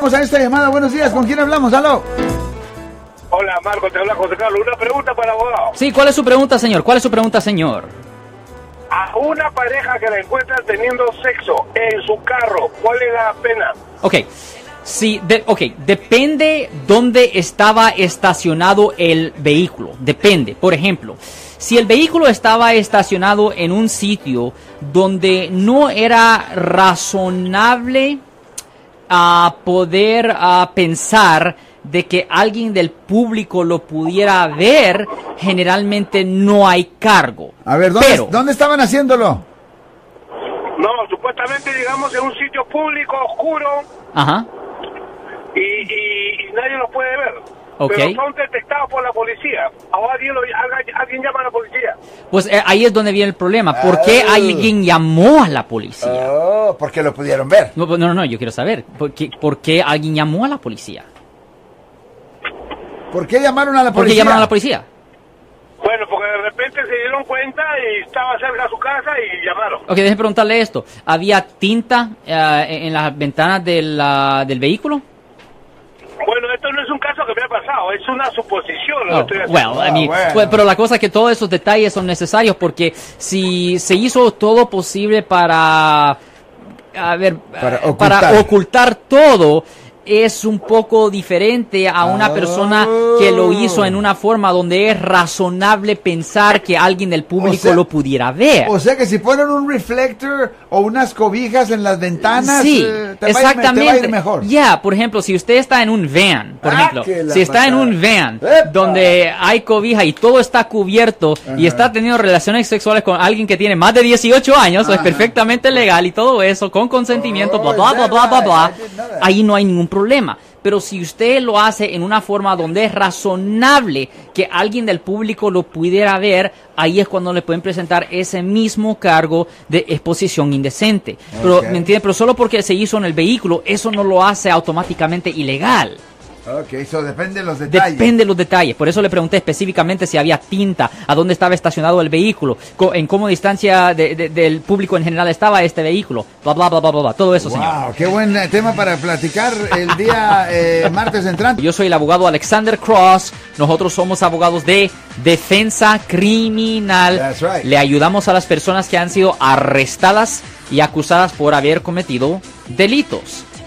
Vamos a esta llamada. Buenos días. ¿Con quién hablamos? Aló. Hola, Marco, te habla José Carlos. Una pregunta para el abogado. Sí, ¿cuál es su pregunta, señor? ¿Cuál es su pregunta, señor? A una pareja que la encuentra teniendo sexo en su carro, ¿cuál es la pena? Ok. Sí, de- ok, depende dónde estaba estacionado el vehículo. Depende. Por ejemplo, si el vehículo estaba estacionado en un sitio donde no era razonable a poder ah, pensar de que alguien del público lo pudiera ver, generalmente no hay cargo. A ver, ¿dónde, Pero, ¿dónde estaban haciéndolo? No, supuestamente, digamos, en un sitio público, oscuro, ajá. y, y- y nadie los puede ver. Ok. Pero son detectados por la policía. Ahora alguien, lo- alguien- alguien llama a la policía. Pues eh, ahí es donde viene el problema. ¿Por qué Ah. alguien llamó a la policía? Oh, porque lo pudieron ver. No, no, no, yo quiero saber. ¿Por qué, por qué alguien llamó a la policía? ¿Por qué llamaron a la ¿Por qué policía? llamaron a la policía? Bueno, porque de repente se dieron cuenta y estaba cerca de su casa y llamaron. Ok, déjeme preguntarle esto. ¿Había tinta eh, en las ventanas del, ah, del vehículo? Bueno, esto no es un caso que me ha pasado, es una suposición lo Oh, que estoy haciendo. well, I mean, Ah, bueno. pues, pero la cosa es que todos esos detalles son necesarios porque si se hizo todo posible para, a ver, Para ocultar. para ocultar todo, es un poco diferente a una Oh. persona que lo hizo en una forma donde es razonable pensar que alguien del público O sea- lo pudiera ver. O sea que si ponen un reflector o unas cobijas en las ventanas, Sí, eh, te, va a ir, me- exactamente. te va a ir mejor. Ya, por ejemplo, si usted está en un van, por Ah, ejemplo, si está en un van ¡Epa! donde hay cobija y todo está cubierto y está teniendo relaciones sexuales con alguien que tiene más de 18 años, es perfectamente legal y todo eso, con consentimiento, Oh, bla, bla, bla, bla, bla, bla, ahí no hay ningún problema. Pero si usted lo hace en una forma donde es razonable que alguien del público lo pudiera ver, ahí es cuando le pueden presentar ese mismo cargo de exposición indecente. Pero. ¿me entiende? Pero solo porque se hizo en el vehículo, eso no lo hace automáticamente ilegal. Ok, eso depende de los detalles. Depende de los detalles. Por eso le pregunté específicamente si había tinta, a dónde estaba estacionado el vehículo, co- en cómo distancia de- de- del público en general estaba este vehículo, bla, bla, bla, bla, bla, bla. Todo eso, señor. Wow, qué buen eh, tema para platicar el día eh, martes entrante. Yo soy el abogado Alexander Cross. Nosotros somos abogados de defensa criminal. That's right. Le ayudamos a las personas que han sido arrestadas y acusadas por haber cometido delitos.